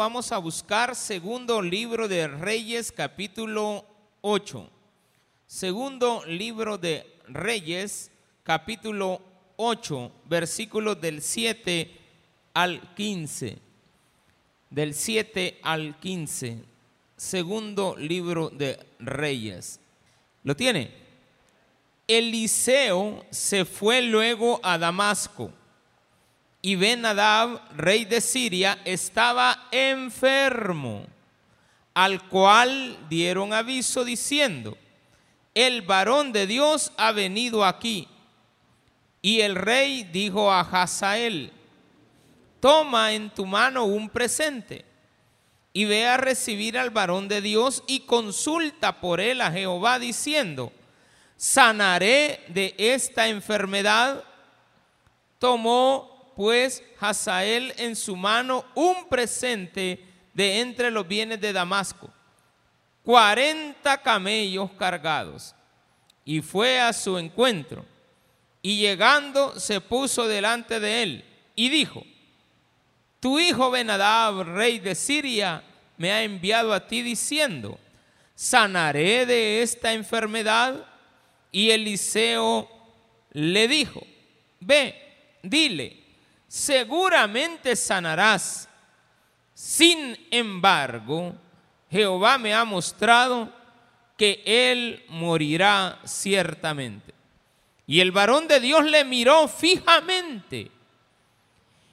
vamos a buscar segundo libro de Reyes capítulo 8. Segundo libro de Reyes capítulo 8, versículos del 7 al 15. Del 7 al 15. Segundo libro de Reyes. ¿Lo tiene? Eliseo se fue luego a Damasco y Ben-Hadad, rey de Siria, estaba enfermo, al cual dieron aviso diciendo, el varón de Dios ha venido aquí. Y el rey dijo a Hazael, toma en tu mano un presente y ve a recibir al varón de Dios y consulta por él a Jehová diciendo, sanaré de esta enfermedad. Tomó pues Hazael en su mano un presente de entre los bienes de Damasco, cuarenta camellos cargados, y fue a su encuentro, y llegando se puso delante de él, y dijo, tu hijo Benadab, rey de Siria, me ha enviado a ti diciendo, sanaré de esta enfermedad. Y Eliseo le dijo, ve, dile, seguramente sanarás. Sin embargo, Jehová me ha mostrado que él morirá ciertamente. Y el varón de Dios le miró fijamente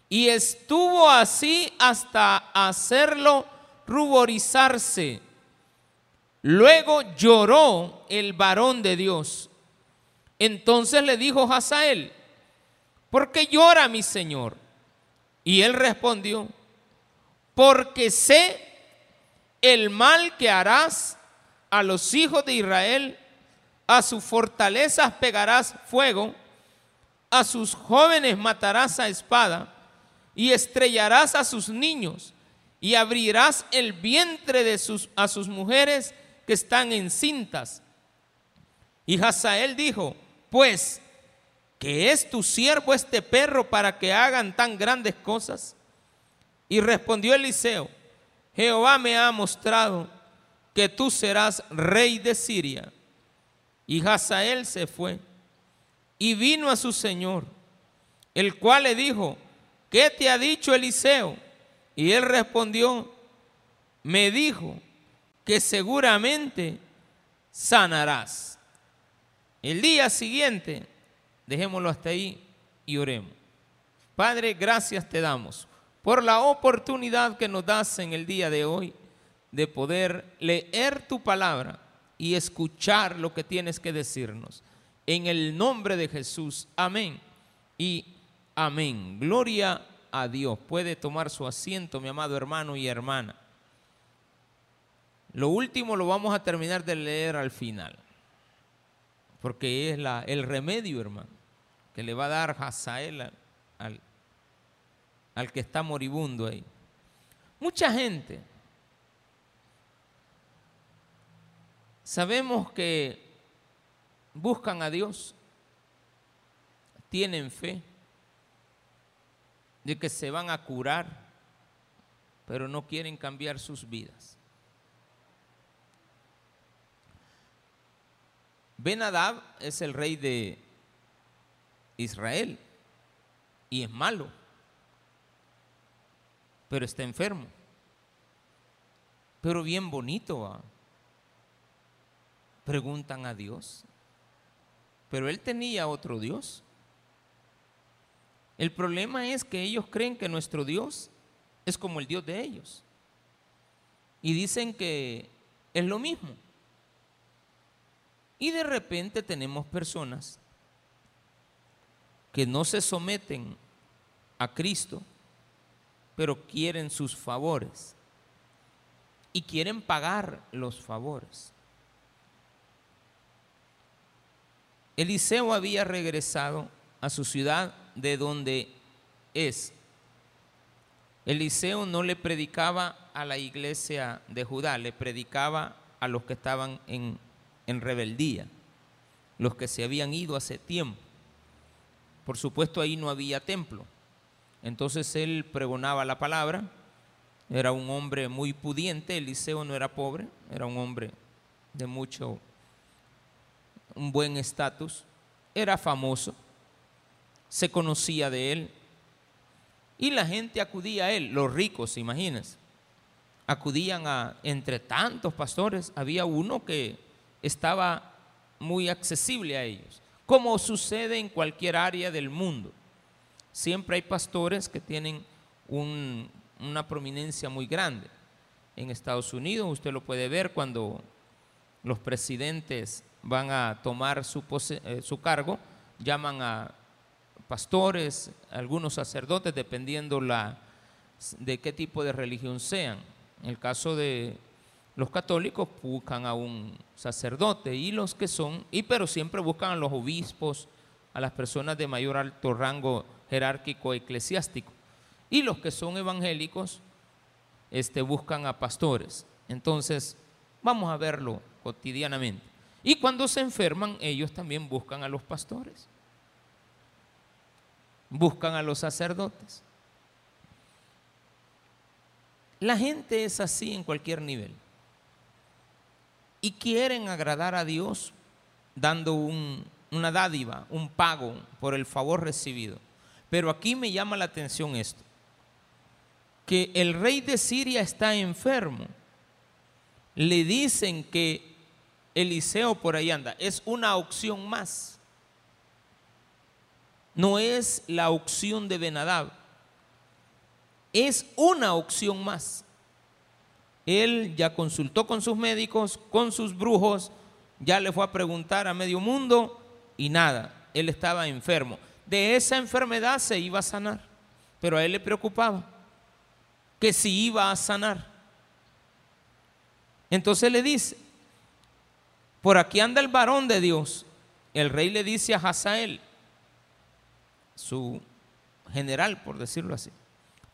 y estuvo así hasta hacerlo ruborizarse. Luego lloró el varón de Dios. Entonces le dijo Hazael, ¿por qué llora mi señor? Y él respondió, porque sé el mal que harás a los hijos de Israel, a sus fortalezas pegarás fuego, a sus jóvenes matarás a espada y estrellarás a sus niños y abrirás el vientre de sus, a sus mujeres que están encintas. Y Hazael dijo, pues, ¿qué es tu siervo este perro para que hagan tan grandes cosas? Y respondió Eliseo, Jehová me ha mostrado que tú serás rey de Siria. Y Hazael se fue y vino a su señor, el cual le dijo, ¿qué te ha dicho Eliseo? Y él respondió, me dijo que seguramente sanarás. El día siguiente, dejémoslo hasta ahí y oremos. Padre, gracias te damos por la oportunidad que nos das en el día de hoy de poder leer tu palabra y escuchar lo que tienes que decirnos. En el nombre de Jesús, amén y Amén. Gloria a Dios. Puede tomar su asiento, mi amado hermano y hermana. Lo último lo vamos a terminar de leer al final. Porque es el remedio, hermano, que le va a dar Hazael al, al que está moribundo ahí. Mucha gente sabemos que buscan a Dios, tienen fe de que se van a curar, pero no quieren cambiar sus vidas. Ben es el rey de Israel y es malo, pero está enfermo. Pero bien bonito, preguntan a Dios. Pero él tenía otro Dios. El problema es que ellos creen que nuestro Dios es como el Dios de ellos. Y dicen que es lo mismo. Y de repente tenemos personas que no se someten a Cristo, pero quieren sus favores. Y quieren pagar los favores. Eliseo había regresado a su ciudad de donde es. Eliseo no le predicaba a la iglesia de Judá, le predicaba a los que estaban en, en rebeldía, los que se habían ido hace tiempo. Por supuesto ahí no había templo. Entonces él pregonaba la palabra. Era un hombre muy pudiente, Eliseo no era pobre, era un hombre de mucho, un buen estatus, era famoso, se conocía de él y la gente acudía a él, los ricos, imagínense, acudían a, entre tantos pastores, había uno que estaba muy accesible a ellos, como sucede en cualquier área del mundo. Siempre hay pastores que tienen una prominencia muy grande. En Estados Unidos usted lo puede ver cuando los presidentes van a tomar su, eh, cargo, llaman a pastores, algunos sacerdotes, dependiendo de qué tipo de religión sean. En el caso de los católicos buscan a un sacerdote y los que son, y pero siempre buscan a los obispos, a las personas de mayor alto rango jerárquico eclesiástico. Y los que son evangélicos este, buscan a pastores. Entonces, vamos a verlo cotidianamente. Y cuando se enferman, ellos también buscan a los pastores. Buscan a los sacerdotes. La gente es así en cualquier nivel. Y quieren agradar a Dios dando una dádiva, un pago por el favor recibido. Pero aquí me llama la atención esto, que el rey de Siria está enfermo. Le dicen que Eliseo por ahí anda. Es una opción más. No es la opción de Benadab. Es una opción más. Él ya consultó con sus médicos, con sus brujos, ya le fue a preguntar a medio mundo y nada. Él estaba enfermo de esa enfermedad se iba a sanar. Pero a él le preocupaba que si iba a sanar. Entonces le dice, por aquí anda el varón de Dios. El rey le dice a Hazael, su general, por decirlo así,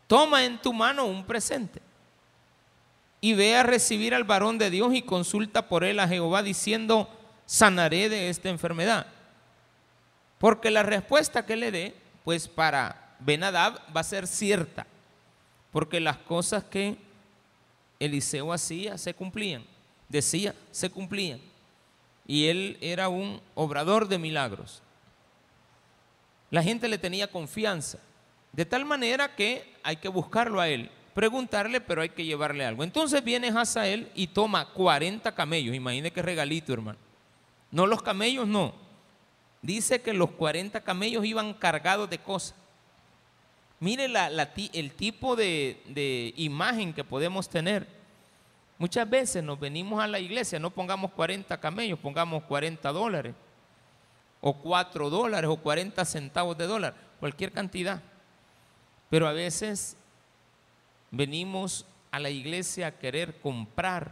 toma en tu mano un presente y ve a recibir al varón de Dios y consulta por él a Jehová diciendo, sanaré de esta enfermedad. Porque la respuesta que le dé, pues para Benadab va a ser cierta. Porque las cosas que Eliseo hacía se cumplían. Decía, se cumplían. Y él era un obrador de milagros. La gente le tenía confianza. De tal manera que hay que buscarlo a él, preguntarle, pero hay que llevarle algo. Entonces viene Hazael y toma 40 camellos. Imagine qué regalito, hermano. No los camellos, no dice que los 40 camellos iban cargados de cosas. Mire el tipo de, imagen que podemos tener. Muchas veces nos venimos a la iglesia, no pongamos 40 camellos, pongamos 40 dólares, o 4 dólares, o 40 centavos de dólar, cualquier cantidad. Pero a veces venimos a la iglesia a querer comprar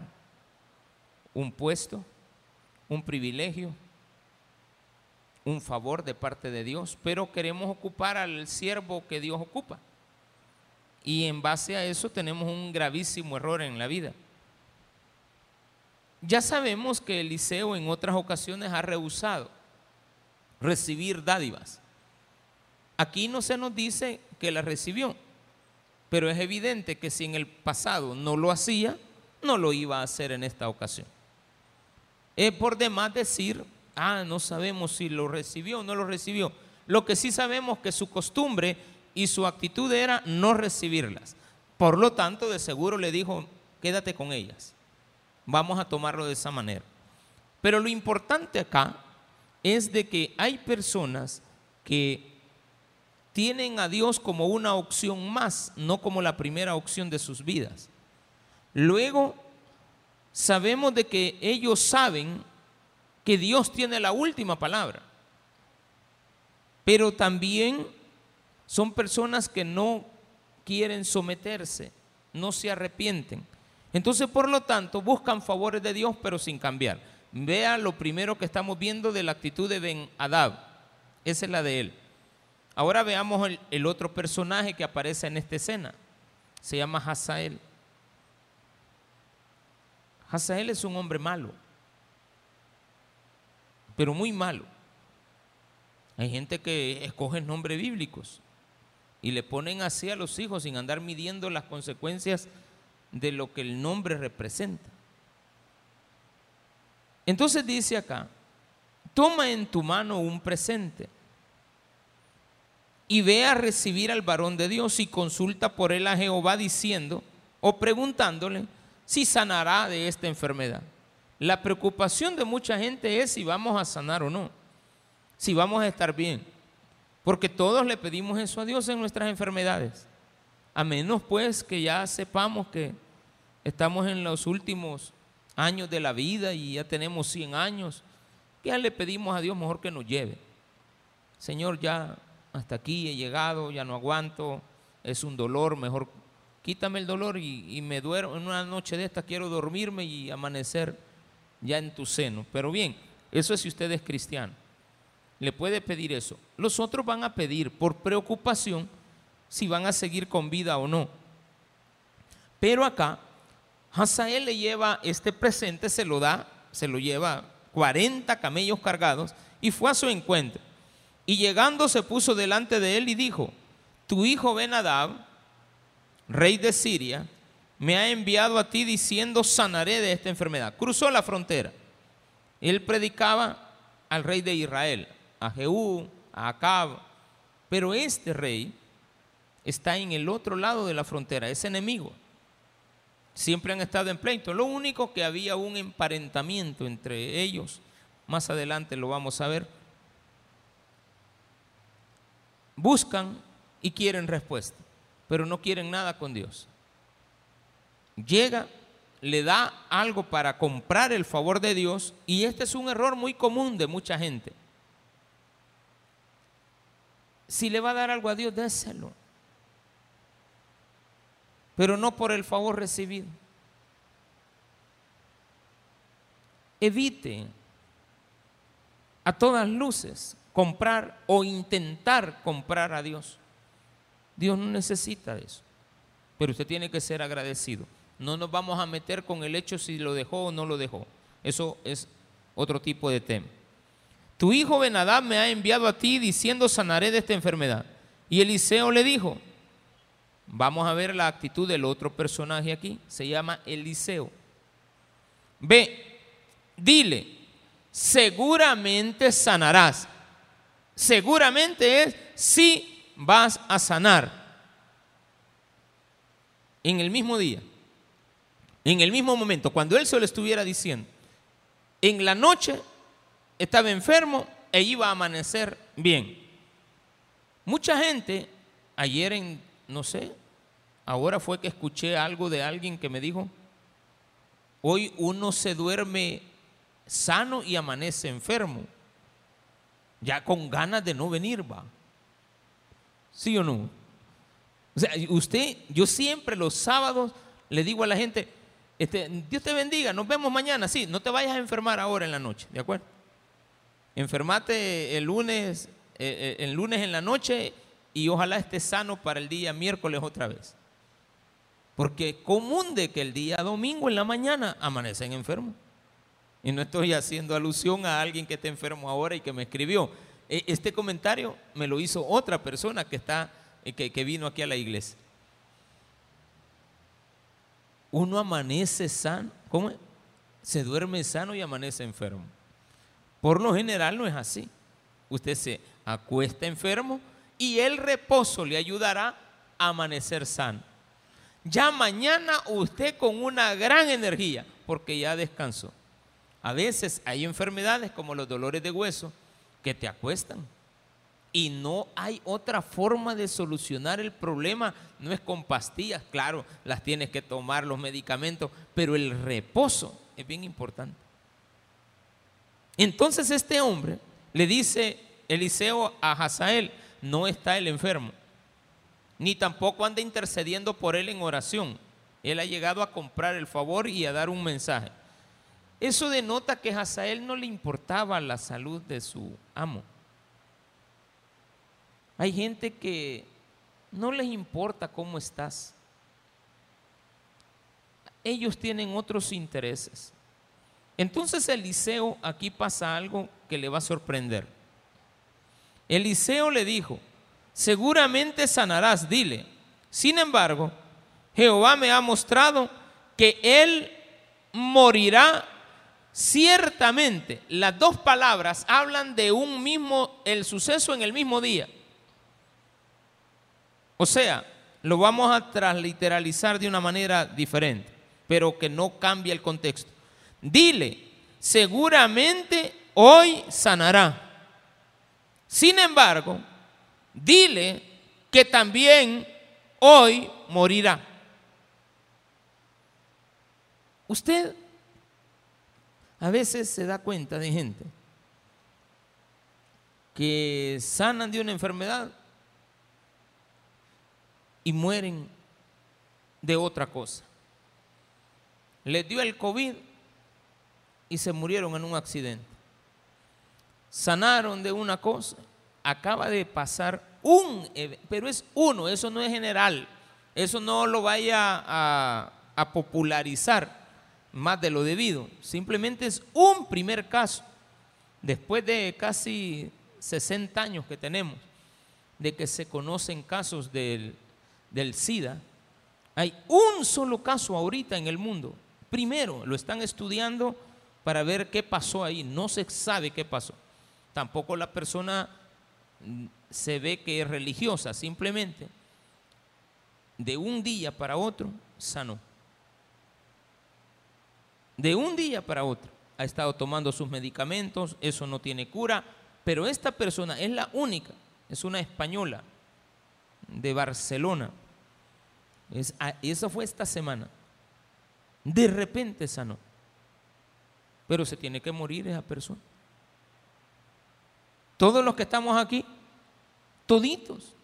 un puesto, un privilegio, un favor de parte de Dios, pero queremos ocupar al siervo que Dios ocupa. Y en base a eso tenemos un gravísimo error en la vida. Ya sabemos que Eliseo en otras ocasiones ha rehusado recibir dádivas. Aquí no se nos dice que la recibió, pero es evidente que si en el pasado no lo hacía, no lo iba a hacer en esta ocasión. Es por demás decir Ah, no sabemos si lo recibió o no lo recibió. Lo que sí sabemos que su costumbre y su actitud era no recibirlas. Por lo tanto, de seguro le dijo, quédate con ellas. Vamos a tomarlo de esa manera. Pero lo importante acá es de que hay personas que tienen a Dios como una opción más, no como la primera opción de sus vidas. Luego, sabemos de que ellos saben que Dios tiene la última palabra. Pero también son personas que no quieren someterse, no se arrepienten. Entonces, por lo tanto, buscan favores de Dios, pero sin cambiar. Vea lo primero que estamos viendo de la actitud de Ben Adab. Esa es la de él. Ahora veamos el, otro personaje que aparece en esta escena. Se llama Hazael. Hazael es un hombre malo pero muy malo. Hay gente que escoge nombres bíblicos y le ponen así a los hijos sin andar midiendo las consecuencias de lo que el nombre representa. Entonces dice acá, toma en tu mano un presente y ve a recibir al varón de Dios y consulta por él a Jehová diciendo o preguntándole si sanará de esta enfermedad. La preocupación de mucha gente es si vamos a sanar o no, si vamos a estar bien, porque todos le pedimos eso a Dios en nuestras enfermedades, a menos pues que ya sepamos que estamos en los últimos años de la vida y ya tenemos 100 años, ya le pedimos a Dios mejor que nos lleve. Señor, ya hasta aquí he llegado, ya no aguanto, es un dolor, mejor quítame el dolor y, me duermo. En una noche de esta quiero dormirme y amanecer ya en tu seno. Pero bien, eso es si usted es cristiano. Le puede pedir eso. Los otros van a pedir por preocupación si van a seguir con vida o no. Pero acá Hazael le lleva este presente, se lo da, se lo lleva 40 camellos cargados y fue a su encuentro. Y llegando se puso delante de él y dijo, tu hijo Benadab, rey de Siria, me ha enviado a ti diciendo sanaré de esta enfermedad. Cruzó la frontera. Él predicaba al rey de Israel, a Jehú, a Acab, pero este rey está en el otro lado de la frontera, es enemigo siempre han estado en pleito. Lo único que había un emparentamiento entre ellos, más adelante lo vamos a ver. Buscan y quieren respuesta, pero no quieren nada con Dios. Llega, le da algo para comprar el favor de Dios y este es un error muy común de mucha gente. Si le va a dar algo a Dios, déselo pero no por el favor recibido. Evite a todas luces comprar o intentar comprar a Dios. Dios no necesita eso, pero usted tiene que ser agradecido. No nos vamos a meter con el hecho si lo dejó o no lo dejó. Eso es otro tipo de tema. Tu hijo Benadab me ha enviado a ti diciendo sanaré de esta enfermedad. Y Eliseo le dijo, Vamos a ver la actitud del otro personaje aquí. Se llama Eliseo. Ve, dile, seguramente sanarás. Seguramente es si vas a sanar. En el mismo día, en el mismo momento, cuando él se lo estuviera diciendo, en la noche estaba enfermo e iba a amanecer bien. Mucha gente, ayer en, no sé, Ahora fue que escuché algo de alguien que me dijo, hoy uno se duerme sano y amanece enfermo, ya con ganas de no venir, va. ¿Sí o no? O sea, usted, yo siempre los sábados le digo a la gente, este, Dios te bendiga, nos vemos mañana, sí, no te vayas a enfermar ahora en la noche, ¿de acuerdo? Enfermate el lunes, eh, eh, el lunes en la noche y ojalá esté sano para el día miércoles otra vez. Porque común de que el día domingo en la mañana amanecen enfermos. Y no estoy haciendo alusión a alguien que esté enfermo ahora y que me escribió. E, este comentario me lo hizo otra persona que, está, eh, que, que vino aquí a la iglesia. Uno amanece sano, ¿cómo? Se duerme sano y amanece enfermo. Por lo general no es así. Usted se acuesta enfermo y el reposo le ayudará a amanecer sano ya mañana usted con una gran energía, porque ya descansó. A veces hay enfermedades como los dolores de hueso que te acuestan y no hay otra forma de solucionar el problema. No es con pastillas, claro, las tienes que tomar los medicamentos, pero el reposo es bien importante. Entonces este hombre le dice Eliseo a Hazael, no está el enfermo, ni tampoco anda intercediendo por él en oración. Él ha llegado a comprar el favor y a dar un mensaje. Eso denota que a Hazael no le importaba la salud de su amo. Hay gente que no les importa cómo estás. Ellos tienen otros intereses. Entonces Eliseo, aquí pasa algo que le va a sorprender. Eliseo le dijo, seguramente sanarás, dile. Sin embargo, Jehová me ha mostrado que él morirá ciertamente. Las dos palabras hablan de un mismo, el suceso en el mismo día. O sea, lo vamos a transliteralizar de una manera diferente, pero que no cambie el contexto. Dile, seguramente hoy sanará. Sin embargo, dile que también hoy morirá. Usted a veces se da cuenta de gente que sanan de una enfermedad y mueren de otra cosa. Les dio el COVID y se murieron en un accidente. Sanaron de una cosa, acaba de pasar un, pero es uno, eso no es general, eso no lo vaya a, a popularizar más de lo debido. Simplemente es un primer caso, después de casi 60 años que tenemos, de que se conocen casos del, del SIDA. Hay un solo caso ahorita en el mundo. Primero, lo están estudiando para ver qué pasó ahí. No se sabe qué pasó. Tampoco la persona mm, se ve que es religiosa, simplemente de un día para otro sanó de un día para otro. Ha estado tomando sus medicamentos, eso no tiene cura, pero esta persona es la única, es una española de Barcelona. Es, ah, eso fue esta semana. De repente sanó. Pero se tiene que morir esa persona. Todos los que estamos aquí, toditos.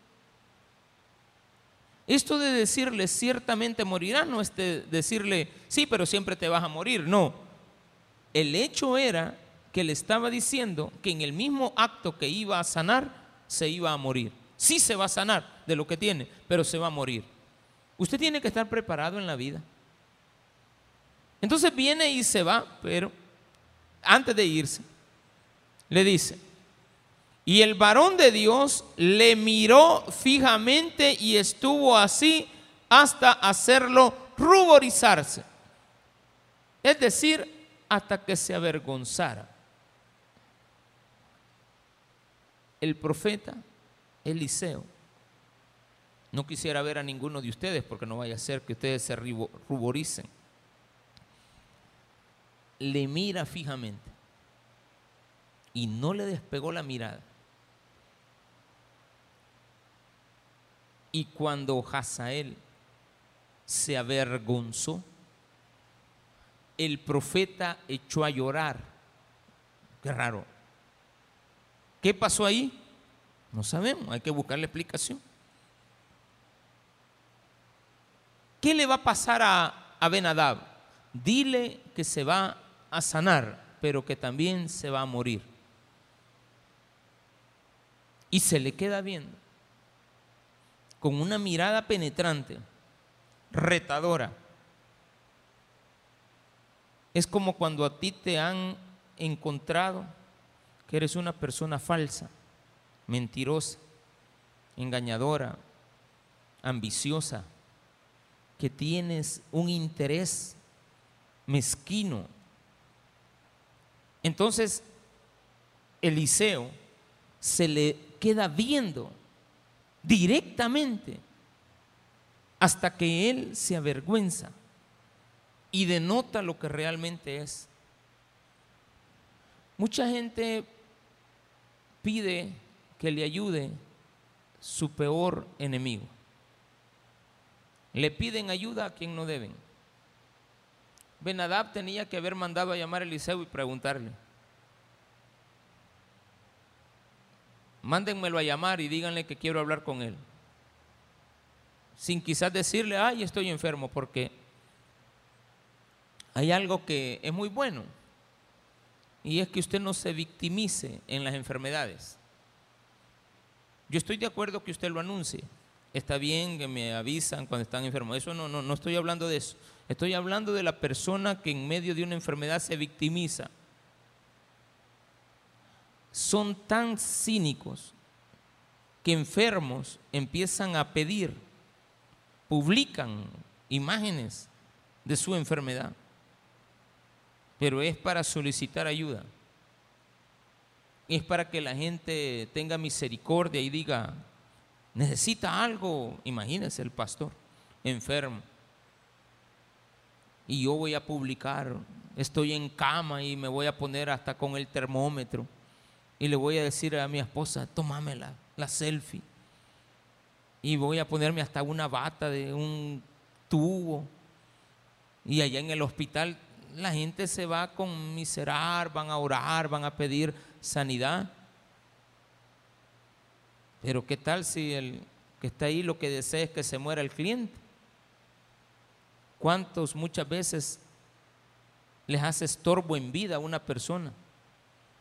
Esto de decirle ciertamente morirá no es de decirle sí, pero siempre te vas a morir. No. El hecho era que le estaba diciendo que en el mismo acto que iba a sanar, se iba a morir. Sí se va a sanar de lo que tiene, pero se va a morir. Usted tiene que estar preparado en la vida. Entonces viene y se va, pero antes de irse, le dice, y el varón de Dios le miró fijamente y estuvo así hasta hacerlo ruborizarse. Es decir, hasta que se avergonzara. El profeta Eliseo no quisiera ver a ninguno de ustedes porque no vaya a ser que ustedes se ruboricen. Le mira fijamente y no le despegó la mirada. Y cuando Hazael se avergonzó, el profeta echó a llorar. Qué raro. ¿Qué pasó ahí? No sabemos, hay que buscar la explicación. ¿Qué le va a pasar a, a Benadab? Dile que se va a sanar, pero que también se va a morir. Y se le queda viendo con una mirada penetrante, retadora. Es como cuando a ti te han encontrado que eres una persona falsa, mentirosa, engañadora, ambiciosa, que tienes un interés mezquino. Entonces, Eliseo se le queda viendo directamente hasta que él se avergüenza y denota lo que realmente es. Mucha gente pide que le ayude su peor enemigo. Le piden ayuda a quien no deben. Benadab tenía que haber mandado a llamar a Eliseo y preguntarle, mándenmelo a llamar y díganle que quiero hablar con él. Sin quizás decirle, ay, estoy enfermo, porque hay algo que es muy bueno. Y es que usted no se victimice en las enfermedades. Yo estoy de acuerdo que usted lo anuncie. Está bien que me avisan cuando están enfermos. Eso no, no, no estoy hablando de eso. Estoy hablando de la persona que en medio de una enfermedad se victimiza son tan cínicos que enfermos empiezan a pedir, publican imágenes de su enfermedad, pero es para solicitar ayuda. Es para que la gente tenga misericordia y diga, necesita algo, imagínese el pastor enfermo. Y yo voy a publicar, estoy en cama y me voy a poner hasta con el termómetro. Y le voy a decir a mi esposa, tómame la, la selfie. Y voy a ponerme hasta una bata de un tubo. Y allá en el hospital la gente se va a conmiserar, van a orar, van a pedir sanidad. Pero ¿qué tal si el que está ahí lo que desea es que se muera el cliente? ¿Cuántos muchas veces les hace estorbo en vida a una persona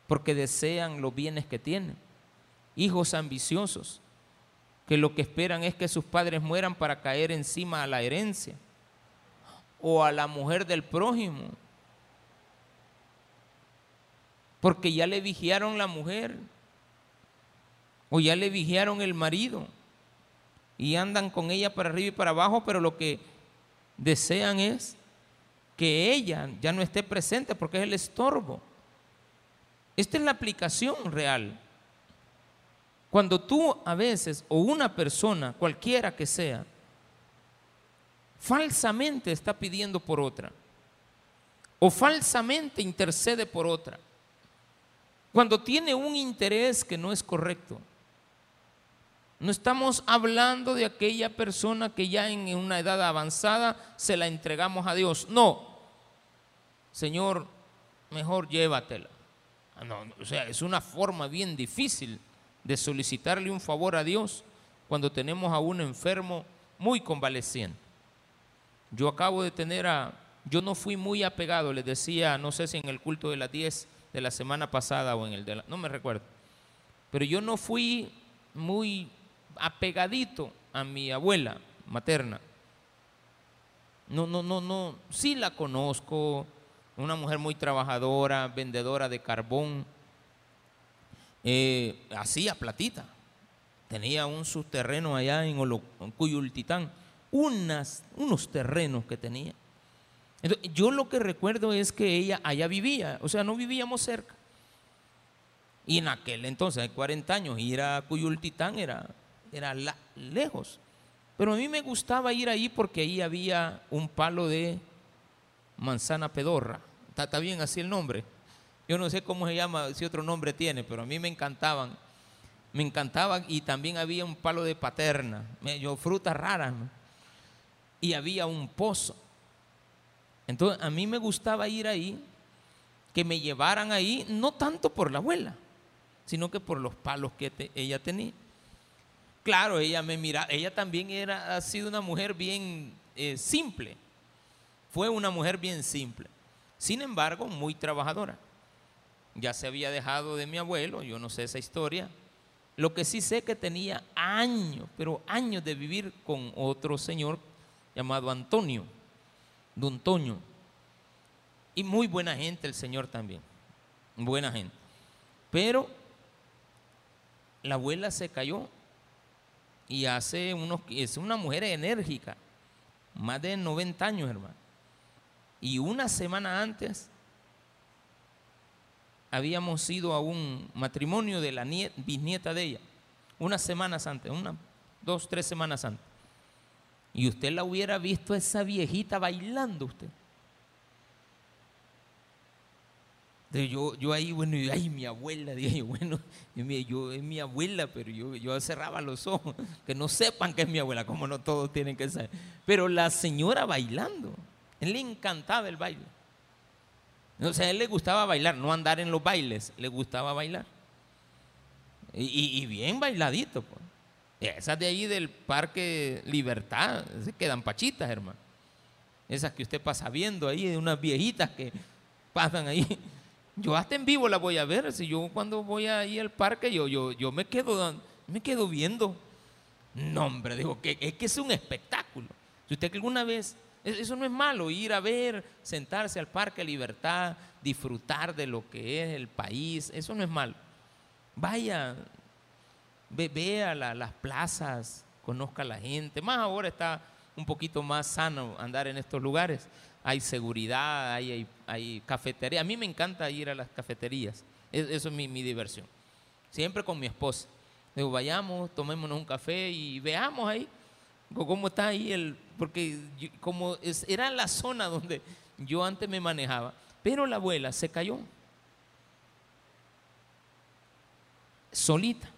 porque desean los bienes que tienen? Hijos ambiciosos que lo que esperan es que sus padres mueran para caer encima a la herencia o a la mujer del prójimo porque ya le vigiaron la mujer o ya le vigiaron el marido y andan con ella para arriba y para abajo, pero lo que desean es que ella ya no esté presente porque es el estorbo. Esta es la aplicación real. Cuando tú a veces, o una persona, cualquiera que sea, falsamente está pidiendo por otra, o falsamente intercede por otra, cuando tiene un interés que no es correcto. No estamos hablando de aquella persona que ya en una edad avanzada se la entregamos a Dios. No. Señor, mejor llévatela. O sea, es una forma bien difícil de solicitarle un favor a Dios cuando tenemos a un enfermo muy convaleciente. Yo acabo de tener a, yo no fui muy apegado, les decía, no sé si en el culto de las 10, de la semana pasada o en el de la, no me recuerdo. Pero yo no fui muy apegadito a mi abuela materna. No, no, no, no, sí la conozco, una mujer muy trabajadora, vendedora de carbón, eh, hacía platita, tenía un subterreno allá en, Cuyultitán, unas, unos terrenos que tenía yo lo que recuerdo es que ella allá vivía, o sea, no vivíamos cerca. Y en aquel entonces, de 40 años, ir a Cuyultitán era, era lejos. Pero a mí me gustaba ir ahí porque ahí había un palo de manzana pedorra. Está, bien así el nombre. Yo no sé cómo se llama, si otro nombre tiene, pero a mí me encantaban. Me encantaban y también había un palo de paterna, medio frutas raras. Y había un pozo. Entonces a mí me gustaba ir ahí, que me llevaran ahí, no tanto por la abuela, sino que por los palos que ella tenía. Claro, ella me mira, ella también era, ha sido una mujer bien eh, simple, fue una mujer bien simple, sin embargo muy trabajadora. Ya se había dejado de mi abuelo, yo no sé esa historia. Lo que sí sé que tenía años, pero años de vivir con otro señor llamado Antonio don Toño. Y muy buena gente el Señor también. Buena gente. Pero la abuela se cayó y hace unos, es una mujer enérgica, más de 90 años, hermano. Y una semana antes habíamos ido a un matrimonio de la bisnieta de ella, unas semanas antes, una, dos, tres semanas antes. Y usted la hubiera visto a esa viejita bailando usted. yo, yo ahí, bueno, ay, mi abuela, dije bueno, yo es mi abuela, pero yo, yo cerraba los ojos, que no sepan que es mi abuela, como no todos tienen que saber. Pero la señora bailando, él le encantaba el baile. O sea, a él le gustaba bailar, no andar en los bailes, le gustaba bailar. Y, bien bailadito, pues. Esas de ahí del Parque Libertad, se quedan pachitas, hermano. Esas que usted pasa viendo ahí, de unas viejitas que pasan ahí. Yo hasta en vivo las voy a ver. Si yo cuando voy ahí al parque, yo, yo, yo me quedo, me quedo viendo. No, hombre, digo que es que es un espectáculo. Si usted alguna vez, eso no es malo, ir a ver, sentarse al Parque Libertad, disfrutar de lo que es el país, eso no es malo. Vaya, vea las plazas, conozca a la gente. Más ahora está un poquito más sano andar en estos lugares. hay seguridad, hay, hay, cafetería. A mí me encanta ir a las cafeterías, e- eso es mi, mi diversión. Siempre con mi esposa. Digo, vayamos, tomémonos un café y veamos ahí cómo está ahí el... Porque como era la zona donde yo antes me manejaba, pero la abuela se cayó. Solita.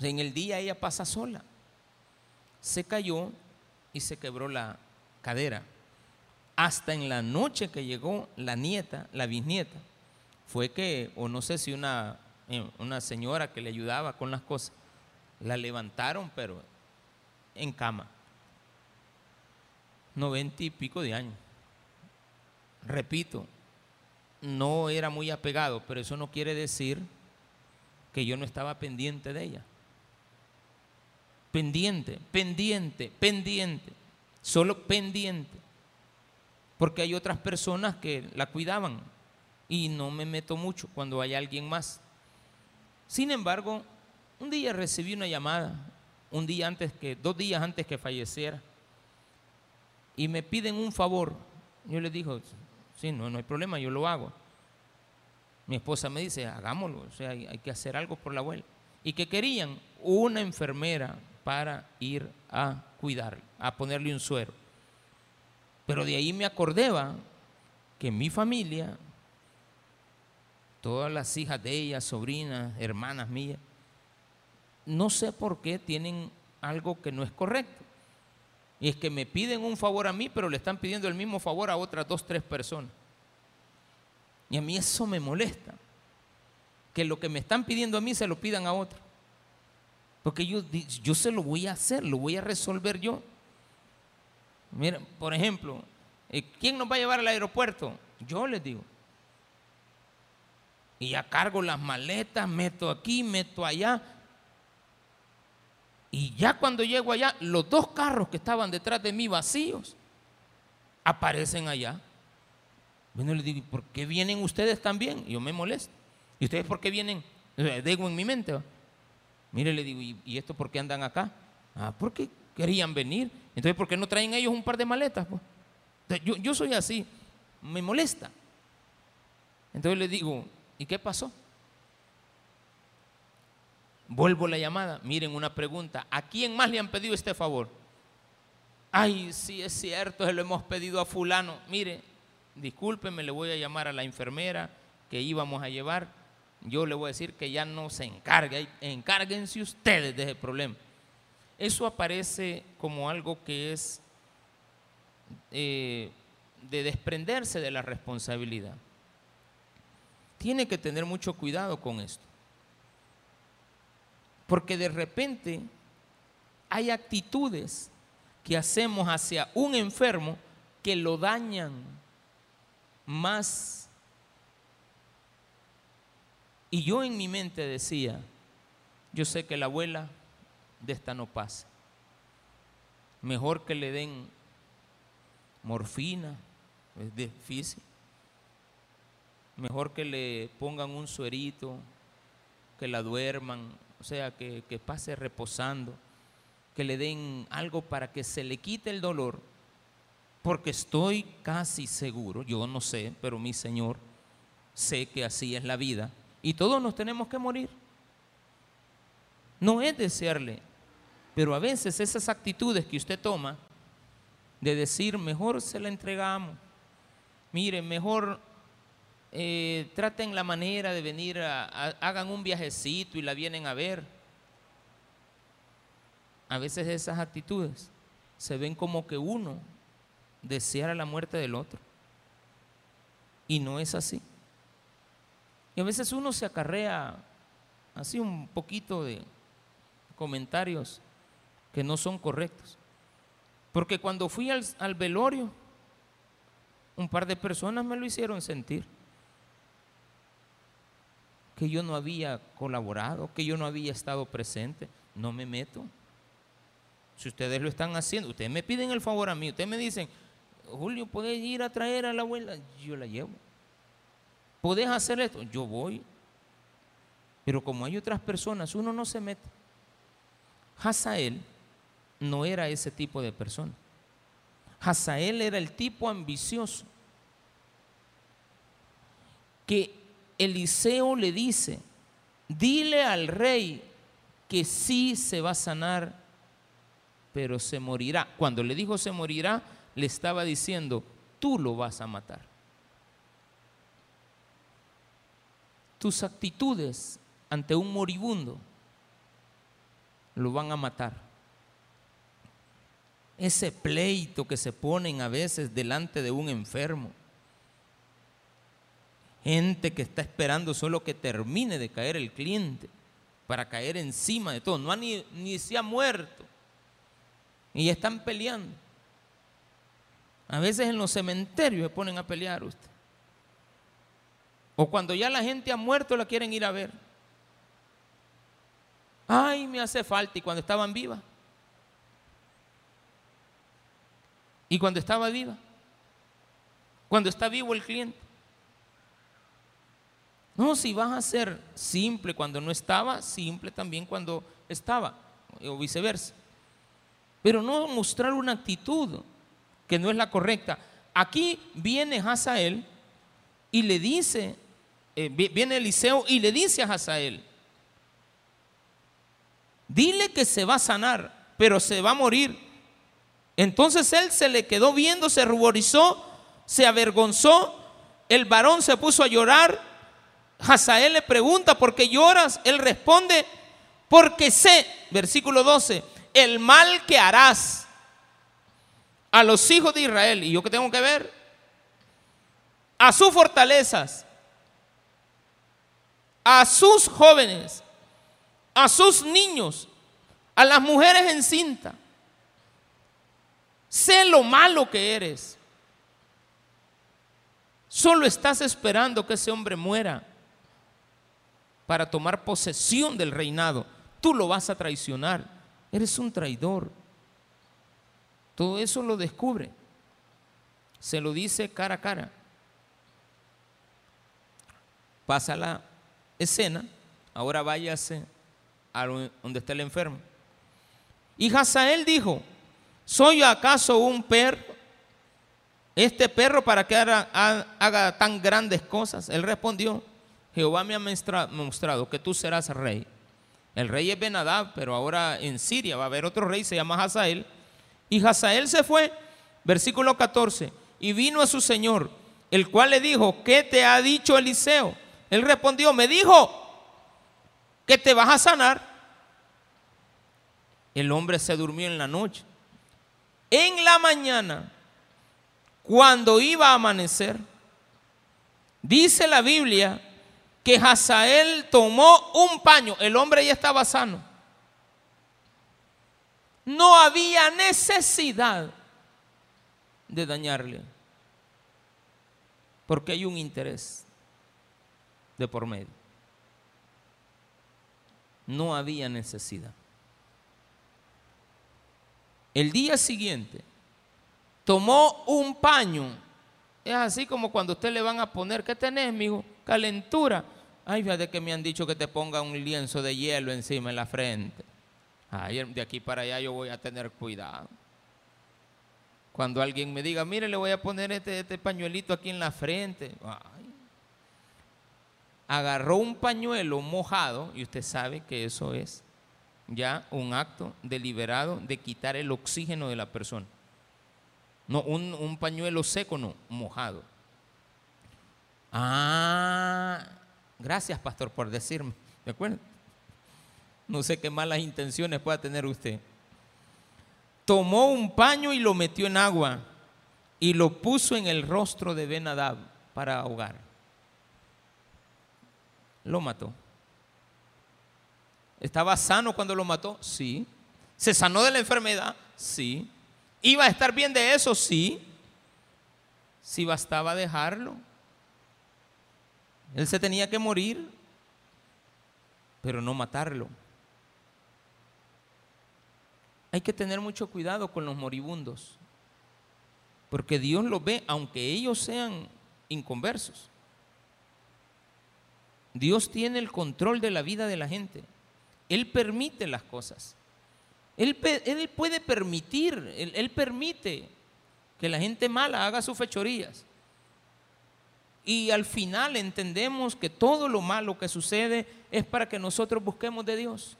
En el día ella pasa sola. Se cayó y se quebró la cadera. Hasta en la noche que llegó la nieta, la bisnieta, fue que, o no sé si una, eh, una señora que le ayudaba con las cosas, la levantaron, pero en cama. Noventa y pico de años. Repito, no era muy apegado, pero eso no quiere decir que yo no estaba pendiente de ella. Pendiente, pendiente, pendiente, solo pendiente. Porque hay otras personas que la cuidaban y no me meto mucho cuando hay alguien más. Sin embargo, un día recibí una llamada, un día antes que, dos días antes que falleciera, y me piden un favor. Yo les digo, sí, no, no hay problema, yo lo hago. Mi esposa me dice, hagámoslo, o sea, hay, que hacer algo por la abuela. Y que querían una enfermera para ir a cuidar, a ponerle un suero. Pero de ahí me acordaba que mi familia, todas las hijas de ella, sobrinas, hermanas mías, no sé por qué tienen algo que no es correcto. Y es que me piden un favor a mí, pero le están pidiendo el mismo favor a otras dos, tres personas. Y a mí eso me molesta. Que lo que me están pidiendo a mí se lo pidan a otro. Porque yo, yo se lo voy a hacer, lo voy a resolver yo. Mira, por ejemplo, eh, ¿quién nos va a llevar al aeropuerto? Yo les digo. Y ya cargo las maletas, meto aquí, meto allá. Y ya cuando llego allá, los dos carros que estaban detrás de mí vacíos aparecen allá. Bueno, le digo, ¿y ¿por qué vienen ustedes también? Y yo me molesto. ¿Y ustedes por qué vienen? Digo en mi mente. Mire, le digo, ¿y, y esto por qué andan acá? Ah, porque querían venir. Entonces, ¿por qué no traen ellos un par de maletas? pues? Yo, yo soy así, me molesta. Entonces le digo, ¿y qué pasó? Vuelvo la llamada, miren una pregunta, ¿a quién más le han pedido este favor? Ay, sí es cierto, lo hemos pedido a fulano. Mire, discúlpeme, le voy a llamar a la enfermera que íbamos a llevar. Yo le voy a decir que ya no se encargue, encárguense ustedes de ese problema. Eso aparece como algo que es eh, de desprenderse de la responsabilidad. Tiene que tener mucho cuidado con esto. Porque de repente hay actitudes que hacemos hacia un enfermo que lo dañan más. Y yo en mi mente decía, yo sé que la abuela de esta no pasa. Mejor que le den morfina, es difícil. Mejor que le pongan un suerito, que la duerman, o sea, que, que pase reposando, que le den algo para que se le quite el dolor, porque estoy casi seguro, yo no sé, pero mi Señor sé que así es la vida, y todos nos tenemos que morir. No es desearle, pero a veces esas actitudes que usted toma de decir, mejor se la entregamos, mire, mejor eh, traten la manera de venir, a, hagan un viajecito y la vienen a ver. A veces esas actitudes se ven como que uno deseara la muerte del otro. Y no es así. Y a veces uno se acarrea así un poquito de comentarios que no son correctos. Porque cuando fui al velorio, un par de personas me lo hicieron sentir. Que yo no había colaborado, que yo no había estado presente. No me meto. Si ustedes lo están haciendo, ustedes me piden el favor a mí, ustedes me dicen, Julio, ¿puedes ir a traer a la abuela? Yo la llevo. ¿Puedes hacer esto? Yo voy. Pero como hay otras personas, uno no se mete. Hazael no era ese tipo de persona. Hazael era el tipo ambicioso que Eliseo le dice, dile al rey que sí se va a sanar, pero se morirá. Cuando le dijo se morirá, le estaba diciendo, tú lo vas a matar. Tus actitudes ante un moribundo lo van a matar. Ese pleito que se ponen a veces delante de un enfermo. Gente que está esperando solo que termine de caer el cliente para caer encima de todo. No ha ni, ni se ha muerto. Y están peleando. A veces en los cementerios se ponen a pelear usted. O cuando ya la gente ha muerto la quieren ir a ver. Ay, me hace falta. Y cuando estaban vivas. Y cuando estaba viva. Cuando está vivo el cliente. No, si vas a ser simple cuando no estaba, simple también cuando estaba, o viceversa. Pero no mostrar una actitud que no es la correcta. Aquí viene Hazael y le dice, eh, viene Eliseo y le dice a Hazael, dile que se va a sanar, pero se va a morir. Entonces él se le quedó viendo, se ruborizó, se avergonzó, el varón se puso a llorar Hazael le pregunta, ¿por qué lloras? Él responde, porque sé, versículo 12, el mal que harás a los hijos de Israel. ¿Y yo qué tengo que ver? A sus fortalezas, a sus jóvenes, a sus niños, a las mujeres en cinta. Sé lo malo que eres. Solo estás esperando que ese hombre muera para tomar posesión del reinado. Tú lo vas a traicionar. Eres un traidor. Todo eso lo descubre. Se lo dice cara a cara. Pasa la escena. Ahora váyase a donde está el enfermo. Y Hazael dijo, ¿soy acaso un perro? Este perro para que haga, haga tan grandes cosas. Él respondió, Jehová me ha mostrado que tú serás rey. El rey es Benadab, pero ahora en Siria va a haber otro rey, se llama Hazael. Y Hazael se fue, versículo 14, y vino a su señor, el cual le dijo, ¿qué te ha dicho Eliseo? Él respondió, me dijo que te vas a sanar. El hombre se durmió en la noche. En la mañana, cuando iba a amanecer, dice la Biblia que Hazael tomó un paño, el hombre ya estaba sano. No había necesidad de dañarle, porque hay un interés de por medio. No había necesidad. El día siguiente tomó un paño. Es así como cuando usted le van a poner, ¿qué tenés, mijo? Calentura. Ay, fíjate que me han dicho que te ponga un lienzo de hielo encima en la frente. Ay, de aquí para allá yo voy a tener cuidado. Cuando alguien me diga, mire, le voy a poner este, este pañuelito aquí en la frente. Agarró un pañuelo mojado, y usted sabe que eso es ya un acto deliberado de quitar el oxígeno de la persona. No, un, un pañuelo seco, no, mojado. Ah, Gracias, pastor, por decirme. ¿De acuerdo? No sé qué malas intenciones pueda tener usted. Tomó un paño y lo metió en agua y lo puso en el rostro de Benadab para ahogar. Lo mató. ¿Estaba sano cuando lo mató? Sí. ¿Se sanó de la enfermedad? Sí. ¿Iba a estar bien de eso? Sí. Si bastaba dejarlo. Él se tenía que morir, pero no matarlo. Hay que tener mucho cuidado con los moribundos, porque Dios los ve aunque ellos sean inconversos. Dios tiene el control de la vida de la gente. Él permite las cosas. Él, puede permitir, él, él permite que la gente mala haga sus fechorías. Y al final entendemos que todo lo malo que sucede es para que nosotros busquemos de Dios.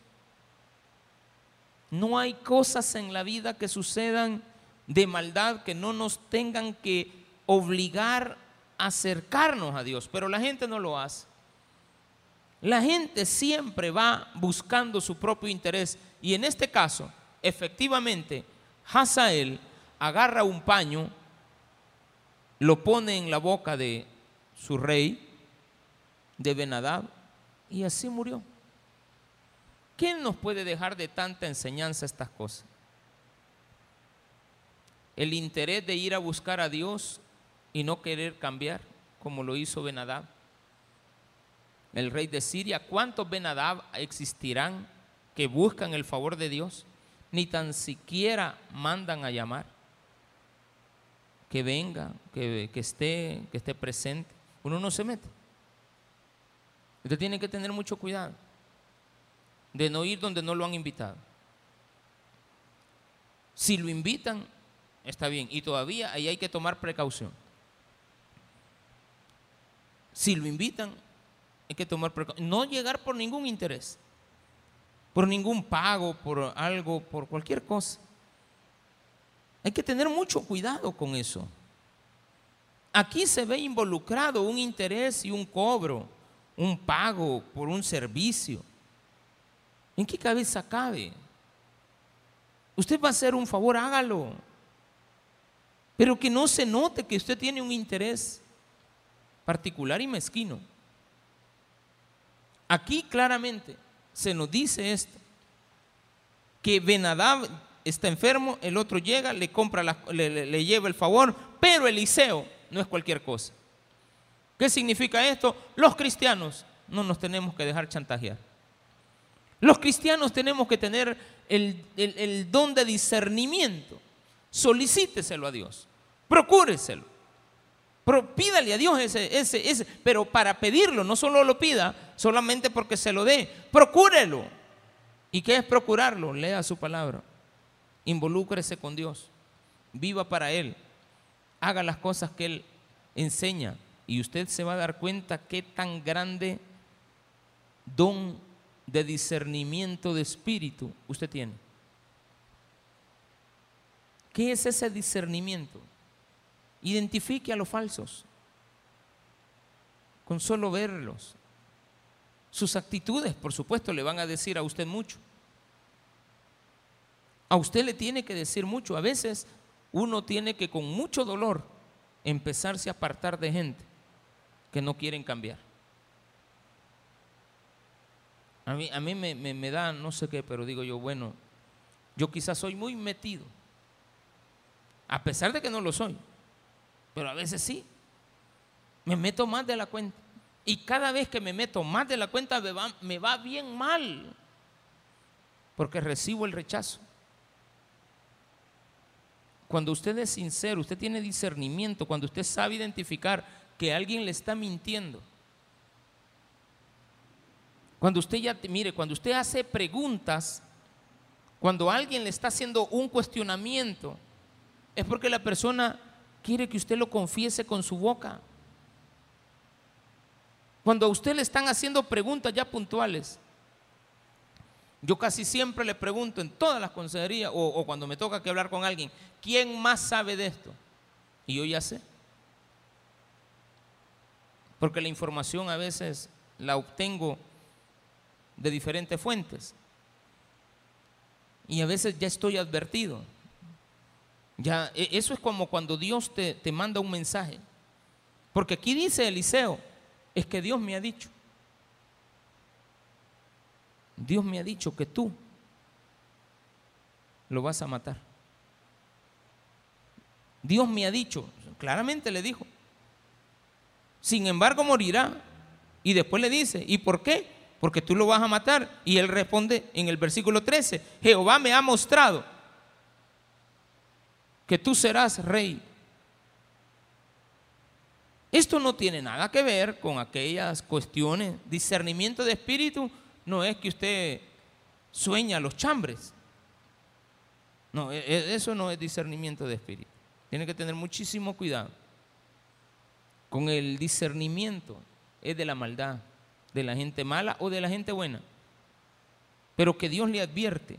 No hay cosas en la vida que sucedan de maldad que no nos tengan que obligar a acercarnos a Dios, pero la gente no lo hace. La gente siempre va buscando su propio interés y en este caso, efectivamente, Hazael agarra un paño, lo pone en la boca de su rey, de Benadab, y así murió. ¿Quién nos puede dejar de tanta enseñanza estas cosas? El interés de ir a buscar a Dios y no querer cambiar, como lo hizo Benadab. El rey de Siria, ¿cuántos Benadab existirán que buscan el favor de Dios? Ni tan siquiera mandan a llamar. Que venga, que, que esté, que esté presente. Uno no se mete. Usted tiene que tener mucho cuidado de no ir donde no lo han invitado. Si lo invitan, está bien. Y todavía ahí hay que tomar precaución. Si lo invitan, hay que tomar precaución. No llegar por ningún interés, por ningún pago, por algo, por cualquier cosa. Hay que tener mucho cuidado con eso. Aquí se ve involucrado un interés y un cobro, un pago por un servicio. ¿En qué cabeza cabe? Usted va a hacer un favor, hágalo. Pero que no se note que usted tiene un interés particular y mezquino. Aquí claramente se nos dice esto, que Benadab está enfermo, el otro llega, le compra, le, le lleva el favor, pero Eliseo no es cualquier cosa. ¿Qué significa esto? Los cristianos no nos tenemos que dejar chantajear. Los cristianos tenemos que tener el, don de discernimiento. Solicíteselo a Dios. Procúreselo. pídale a Dios ese, ese, ese. Pero para pedirlo, no solo lo pida solamente porque se lo dé. Procúrelo. ¿Y qué es procurarlo? Lea su palabra. Involúcrese con Dios. Viva para Él. Haga las cosas que Él enseña. Y usted se va a dar cuenta qué tan grande don de discernimiento de espíritu usted tiene? ¿Qué es ese discernimiento? Identifique a los falsos con solo verlos. Sus actitudes, por supuesto, le van a decir a usted mucho. A usted le tiene que decir mucho. A veces uno tiene que con mucho dolor empezarse a apartar de gente que no quieren cambiar. A mí, a mí me, da no sé qué, pero digo yo, bueno, yo quizás soy muy metido, a pesar de que no lo soy, pero a veces sí, me meto más de la cuenta. Y cada vez que me meto más de la cuenta me va, me va bien mal, porque recibo el rechazo. Cuando usted es sincero, usted tiene discernimiento, cuando usted sabe identificar que alguien le está mintiendo, cuando usted ya, mire, cuando usted hace preguntas, cuando alguien le está haciendo un cuestionamiento, es porque la persona quiere que usted lo confiese con su boca. Cuando a usted le están haciendo preguntas ya puntuales, yo casi siempre le pregunto en todas las consejerías o, cuando me toca que hablar con alguien, ¿quién más sabe de esto? Y yo ya sé. Porque la información a veces la obtengo de diferentes fuentes. Y a veces ya estoy advertido. Ya, e, eso es como cuando Dios te, te manda un mensaje. Porque aquí dice Eliseo, es que Dios me ha dicho. Dios me ha dicho que tú lo vas a matar. Dios me ha dicho, claramente le dijo, sin embargo morirá. Y después le dice, ¿y por qué? porque tú lo vas a matar. Y él responde en el versículo 13, Jehová me ha mostrado que tú serás rey. Esto no tiene nada que ver con aquellas cuestiones. Discernimiento de espíritu no es que usted sueña los chambres. No, e, e, eso no es discernimiento de espíritu. Tiene que tener muchísimo cuidado con el discernimiento. Es de la maldad, de la gente mala o de la gente buena. Pero que Dios le advierte.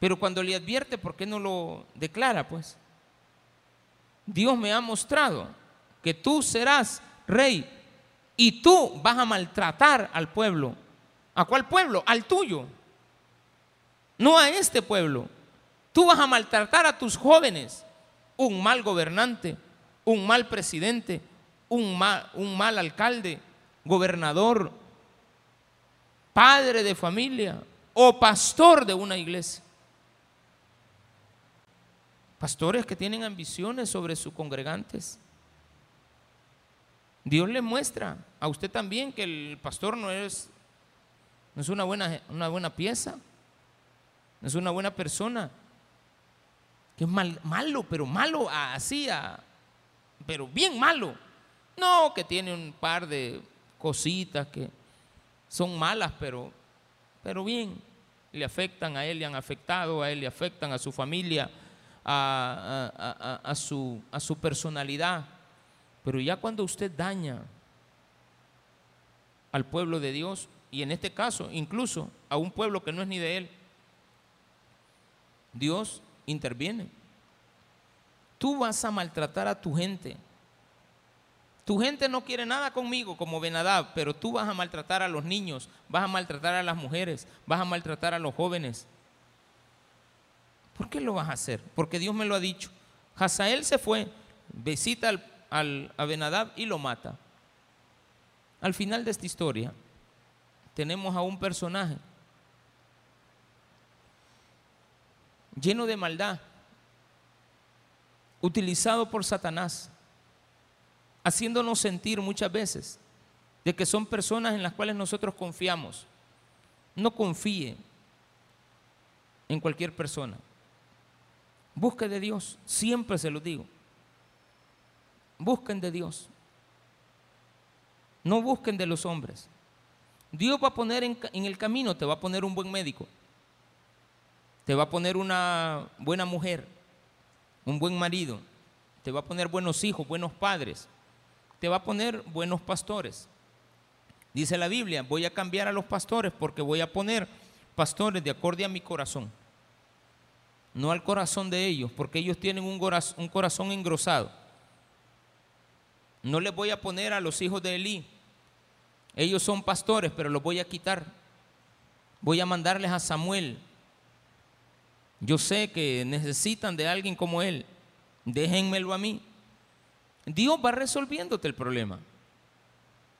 Pero cuando le advierte, ¿por qué no lo declara? Pues Dios me ha mostrado que tú serás rey y tú vas a maltratar al pueblo. ¿A cuál pueblo? Al tuyo. No a este pueblo. Tú vas a maltratar a tus jóvenes. Un mal gobernante, un mal presidente, un mal, alcalde, gobernador, padre de familia o pastor de una iglesia. Pastores que tienen ambiciones sobre sus congregantes. Dios le muestra a usted también que el pastor no es, no es una, buena, una buena pieza, no es una buena persona, que es mal, malo, pero malo así, pero bien malo. No, que tiene un par de cositas que son malas, pero, pero bien, le afectan a él, le han afectado a él, le afectan a su familia, a, su, a su personalidad. Pero ya cuando usted daña al pueblo de Dios, y en este caso incluso a un pueblo que no es ni de él, Dios interviene. Tú vas a maltratar a tu gente. Tu gente no quiere nada conmigo como Benadab, pero tú vas a maltratar a los niños, vas a maltratar a las mujeres, vas a maltratar a los jóvenes. ¿Por qué lo vas a hacer? Porque Dios me lo ha dicho. Hazael se fue, visita al, al, a Benadab y lo mata. Al final de esta historia tenemos a un personaje lleno de maldad, utilizado por Satanás, haciéndonos sentir muchas veces de que son personas en las cuales nosotros confiamos. No confíe en cualquier persona. Busque de Dios, siempre se lo digo. Busquen de Dios. No busquen de los hombres. Dios va a poner en, el camino, te va a poner un buen médico. Te va a poner una buena mujer, un buen marido. Te va a poner buenos hijos, buenos padres. Te va a poner buenos pastores. Dice la Biblia, voy a cambiar a los pastores porque voy a poner pastores de acorde a mi corazón no al corazón de ellos, porque ellos tienen un corazón, engrosado. No les voy a poner a los hijos de Elí. Ellos son pastores, pero los voy a quitar. Voy a mandarles a Samuel. Yo sé que necesitan de alguien como él. Déjenmelo a mí. Dios va resolviéndote el problema.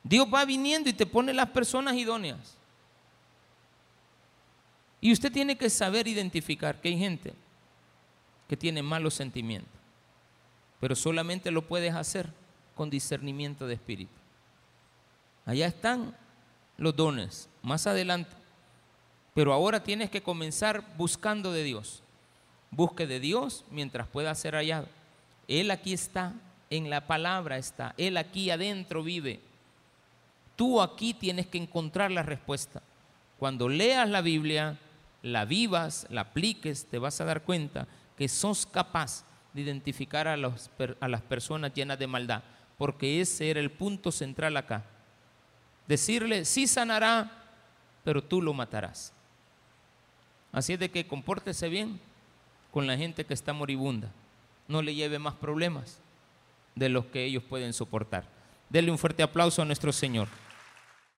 Dios va viniendo y te pone las personas idóneas. Y usted tiene que saber identificar que hay gente que tiene malos sentimientos. Pero solamente lo puedes hacer con discernimiento de espíritu. Allá están los dones, más adelante. Pero ahora tienes que comenzar buscando de Dios. Busque de Dios mientras pueda ser hallado. Él aquí está, en la palabra está, Él aquí adentro vive. Tú aquí tienes que encontrar la respuesta. Cuando leas la Biblia, la vivas, la apliques, te vas a dar cuenta que sos capaz de identificar a, los, a las personas llenas de maldad, porque ese era el punto central acá. Decirle, sí sanará, pero tú lo matarás. Así es de que compórtese bien con la gente que está moribunda. No le lleve más problemas de los que ellos pueden soportar. Denle un fuerte aplauso a nuestro Señor.